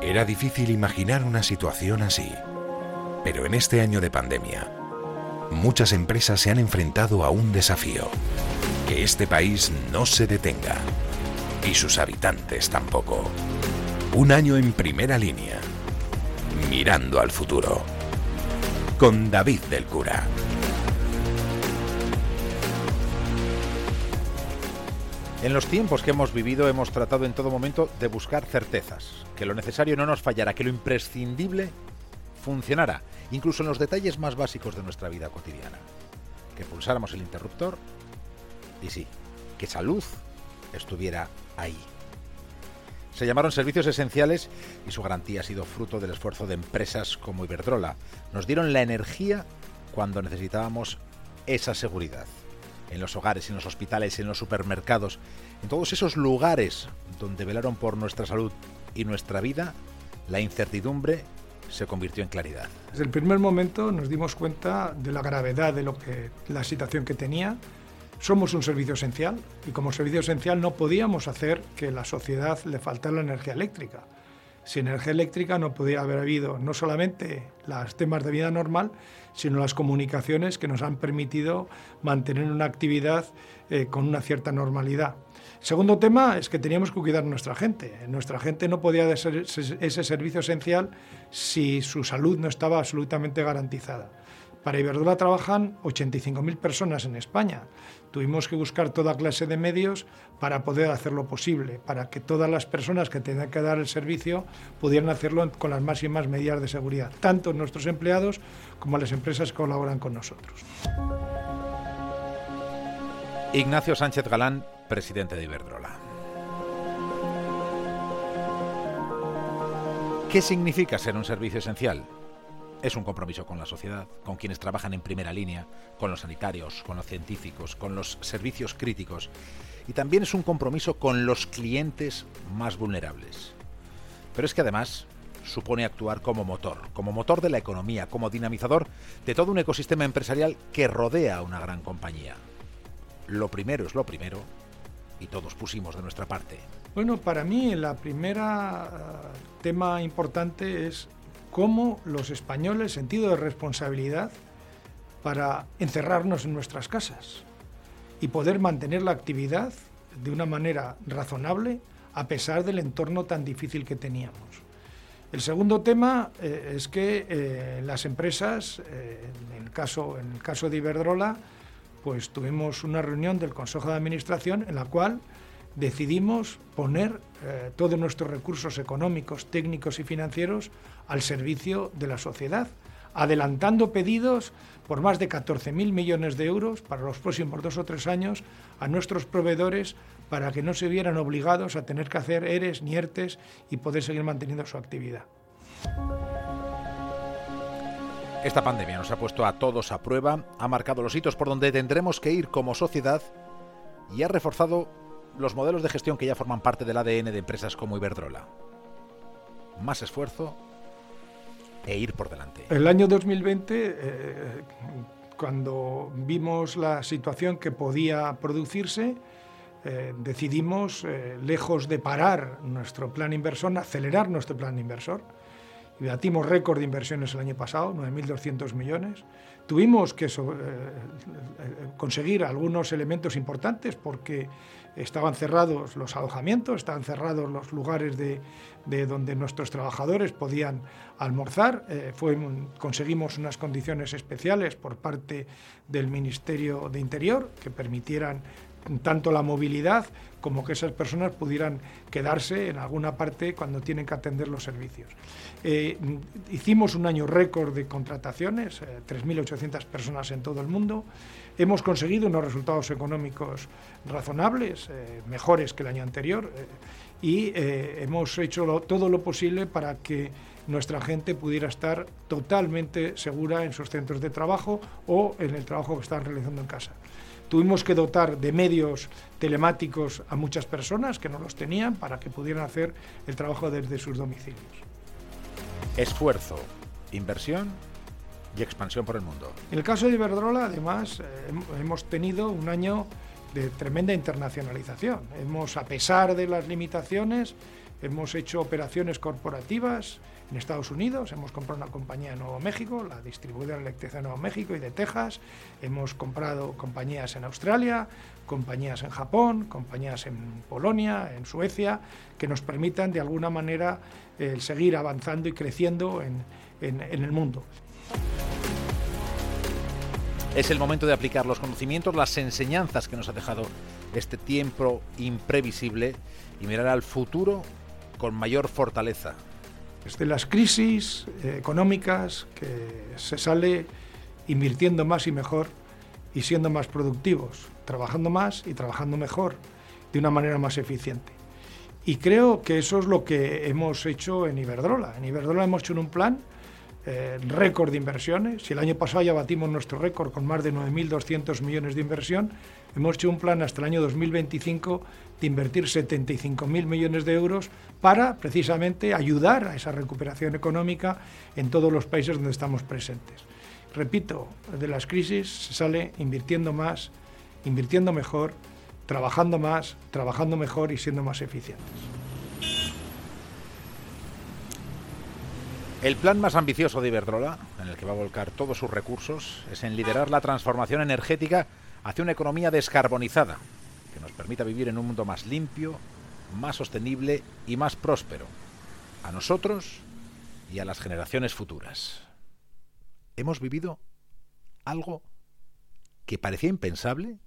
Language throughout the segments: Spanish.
Era difícil imaginar una situación así, pero en este año de pandemia, muchas empresas se han enfrentado a un desafío, que este país no se detenga. Y sus habitantes tampoco. Un año en primera línea, mirando al futuro, con David del Cura. En los tiempos que hemos vivido hemos tratado en todo momento de buscar certezas, que lo necesario no nos fallara, que lo imprescindible funcionara, incluso en los detalles más básicos de nuestra vida cotidiana. Que pulsáramos el interruptor y sí, que esa luz estuviera ahí. Se llamaron servicios esenciales y su garantía ha sido fruto del esfuerzo de empresas como Iberdrola. Nos dieron la energía cuando necesitábamos esa seguridad en los hogares, en los hospitales, en los supermercados, en todos esos lugares donde velaron por nuestra salud y nuestra vida, la incertidumbre se convirtió en claridad. Desde el primer momento nos dimos cuenta de la gravedad de lo que la situación que tenía. Somos un servicio esencial y como servicio esencial no podíamos hacer que la sociedad le faltara la energía eléctrica. Sin energía eléctrica no podía haber habido no solamente los temas de vida normal, sino las comunicaciones que nos han permitido mantener una actividad eh, con una cierta normalidad. Segundo tema es que teníamos que cuidar a nuestra gente. Nuestra gente no podía ser ese servicio esencial si su salud no estaba absolutamente garantizada. Para Iberdrola trabajan 85.000 personas en España. Tuvimos que buscar toda clase de medios para poder hacerlo posible, para que todas las personas que tengan que dar el servicio pudieran hacerlo con las máximas medidas de seguridad, tanto nuestros empleados como las empresas que colaboran con nosotros. Ignacio Sánchez Galán, presidente de Iberdrola. ¿Qué significa ser un servicio esencial? Es un compromiso con la sociedad, con quienes trabajan en primera línea, con los sanitarios, con los científicos, con los servicios críticos. Y también es un compromiso con los clientes más vulnerables. Pero es que además supone actuar como motor, como motor de la economía, como dinamizador de todo un ecosistema empresarial que rodea a una gran compañía. Lo primero es lo primero y todos pusimos de nuestra parte. Bueno, para mí la primera eh, tema importante es cómo los españoles sentido de responsabilidad para encerrarnos en nuestras casas y poder mantener la actividad de una manera razonable a pesar del entorno tan difícil que teníamos. El segundo tema eh, es que eh, las empresas, eh, en, el caso, en el caso de Iberdrola, pues tuvimos una reunión del Consejo de Administración en la cual decidimos poner todos nuestros recursos económicos, técnicos y financieros al servicio de la sociedad, adelantando pedidos por más de 14.000 millones de euros para los próximos dos o tres años a nuestros proveedores para que no se vieran obligados a tener que hacer ERES, NIERTES y poder seguir manteniendo su actividad. Esta pandemia nos ha puesto a todos a prueba, ha marcado los hitos por donde tendremos que ir como sociedad y ha reforzado los modelos de gestión que ya forman parte del ADN de empresas como Iberdrola. Más esfuerzo, e ir por delante. El año 2020, eh, cuando vimos la situación que podía producirse, eh, decidimos, eh, lejos de parar nuestro plan inversor, acelerar nuestro plan inversor. Y batimos récord de inversiones el año pasado, 9.200 millones. Tuvimos que conseguir algunos elementos importantes porque estaban cerrados los alojamientos, estaban cerrados los lugares de, donde nuestros trabajadores podían almorzar. Eh, conseguimos unas condiciones especiales por parte del Ministerio de Interior que permitieran tanto la movilidad como que esas personas pudieran quedarse en alguna parte cuando tienen que atender los servicios. Eh, hicimos un año récord de contrataciones, 3.800 eh, personas en todo el mundo. Hemos conseguido unos resultados económicos razonables, eh, mejores que el año anterior, y hemos hecho todo lo posible para que nuestra gente pudiera estar totalmente segura en sus centros de trabajo o en el trabajo que están realizando en casa. Tuvimos que dotar de medios telemáticos a muchas personas que no los tenían para que pudieran hacer el trabajo desde sus domicilios. Esfuerzo, inversión y expansión por el mundo. En el caso de Iberdrola, además, eh, hemos tenido un año de tremenda internacionalización. Hemos, a pesar de las limitaciones, hemos hecho operaciones corporativas en Estados Unidos, hemos comprado una compañía en Nuevo México, la distribuidora de electricidad de Nuevo México y de Texas, hemos comprado compañías en Australia, compañías en Japón, compañías en Polonia, en Suecia, que nos permitan de alguna manera seguir avanzando y creciendo en, en el mundo. Es el momento de aplicar los conocimientos, las enseñanzas que nos ha dejado este tiempo imprevisible y mirar al futuro con mayor fortaleza. Desde las crisis eh, económicas que se sale invirtiendo más y mejor y siendo más productivos, trabajando más y trabajando mejor, de una manera más eficiente. Y creo que eso es lo que hemos hecho en Iberdrola. En Iberdrola hemos hecho un plan eh, récord de inversiones. Si el año pasado ya batimos nuestro récord con más de 9.200 millones de inversión, hemos hecho un plan hasta el año 2025 de invertir 75.000 millones de euros para precisamente ayudar a esa recuperación económica en todos los países donde estamos presentes. Repito, de las crisis se sale invirtiendo más, invirtiendo mejor, trabajando más, trabajando mejor y siendo más eficientes. El plan más ambicioso de Iberdrola, en el que va a volcar todos sus recursos, es en liderar la transformación energética hacia una economía descarbonizada, que nos permita vivir en un mundo más limpio, más sostenible y más próspero, a nosotros y a las generaciones futuras. Hemos vivido algo que parecía impensable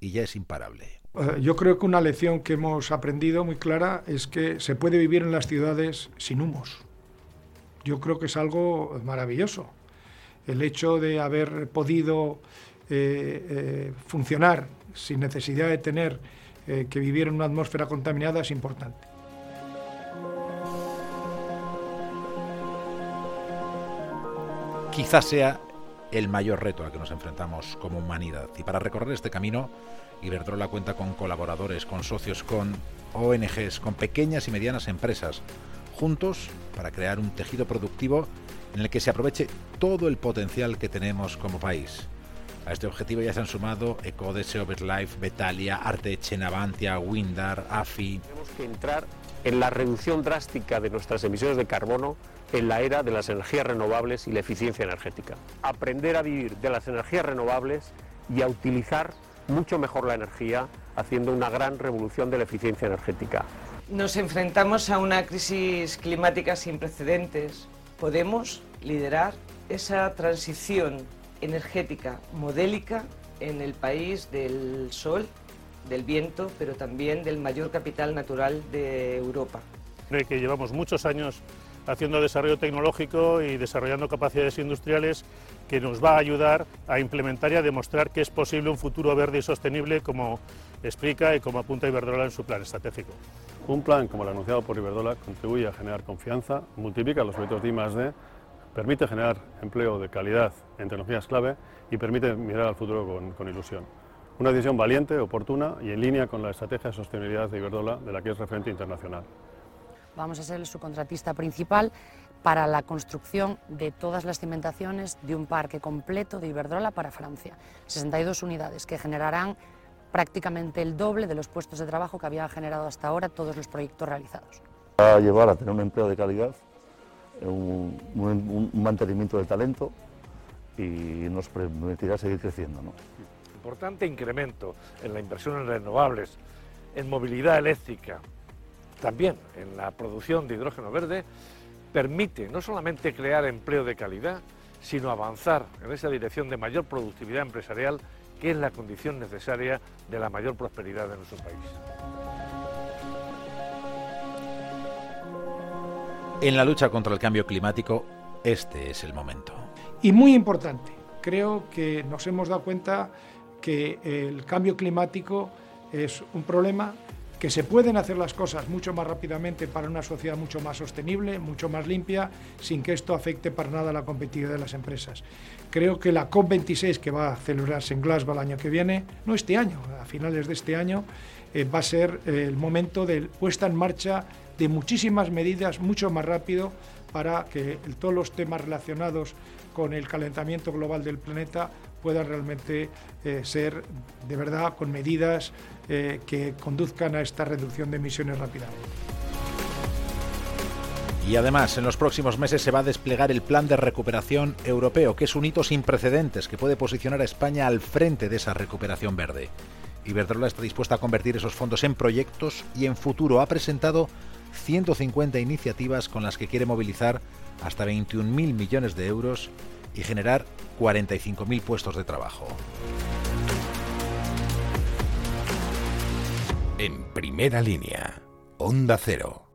y ya es imparable. Eh, yo creo que una lección que hemos aprendido muy clara es que se puede vivir en las ciudades sin humos yo creo que es algo maravilloso. El hecho de haber podido eh, eh, funcionar sin necesidad de tener eh, que vivir en una atmósfera contaminada es importante. Quizás sea el mayor reto al que nos enfrentamos como humanidad. Y para recorrer este camino, Iberdrola cuenta con colaboradores, con socios, con ONGs, con pequeñas y medianas empresas, juntos para crear un tejido productivo en el que se aproveche todo el potencial que tenemos como país. A este objetivo ya se han sumado Ecodese, Overlife, Betalia, Arte Chenavantia, Windar, AFI. Tenemos que entrar en la reducción drástica de nuestras emisiones de carbono en la era de las energías renovables y la eficiencia energética. Aprender a vivir de las energías renovables y a utilizar mucho mejor la energía haciendo una gran revolución de la eficiencia energética. Nos enfrentamos a una crisis climática sin precedentes. Podemos liderar esa transición energética modélica en el país del sol, del viento, pero también del mayor capital natural de Europa. Creo que llevamos muchos años haciendo desarrollo tecnológico y desarrollando capacidades industriales que nos va a ayudar a implementar y a demostrar que es posible un futuro verde y sostenible como explica y como apunta Iberdrola en su plan estratégico. Un plan como el anunciado por Iberdrola contribuye a generar confianza, multiplica los objetivos de I+D, permite generar empleo de calidad en tecnologías clave y permite mirar al futuro con, con ilusión. Una decisión valiente, oportuna y en línea con la estrategia de sostenibilidad de Iberdrola, de la que es referente internacional. Vamos a ser el subcontratista principal para la construcción de todas las cimentaciones de un parque completo de Iberdrola para Francia. 62 unidades que generarán prácticamente el doble de los puestos de trabajo que habían generado hasta ahora todos los proyectos realizados. Va a llevar a tener un empleo de calidad, un, mantenimiento de talento y nos permitirá seguir creciendo. Importante incremento en la inversión en renovables, en movilidad eléctrica, también en la producción de hidrógeno verde, permite no solamente crear empleo de calidad, sino avanzar en esa dirección de mayor productividad empresarial que es la condición necesaria de la mayor prosperidad de nuestro país. En la lucha contra el cambio climático, este es el momento. Y muy importante, creo que nos hemos dado cuenta que el cambio climático es un problema que se pueden hacer las cosas mucho más rápidamente para una sociedad mucho más sostenible, mucho más limpia, sin que esto afecte para nada la competitividad de las empresas. Creo que la COP26 que va a celebrarse en Glasgow el año que viene, no este año, a finales de este año, eh, va a ser eh, el momento de puesta en marcha de muchísimas medidas mucho más rápido para que todos los temas relacionados con el calentamiento global del planeta puedan realmente eh, ser de verdad con medidas eh, que conduzcan a esta reducción de emisiones rápidamente. Y además, en los próximos meses se va a desplegar el Plan de Recuperación Europeo, que es un hito sin precedentes que puede posicionar a España al frente de esa recuperación verde. Iberdrola está dispuesta a convertir esos fondos en proyectos y en futuro ha presentado 150 iniciativas con las que quiere movilizar hasta 21.000 millones de euros y generar 45.000 puestos de trabajo. En primera línea, Onda Cero.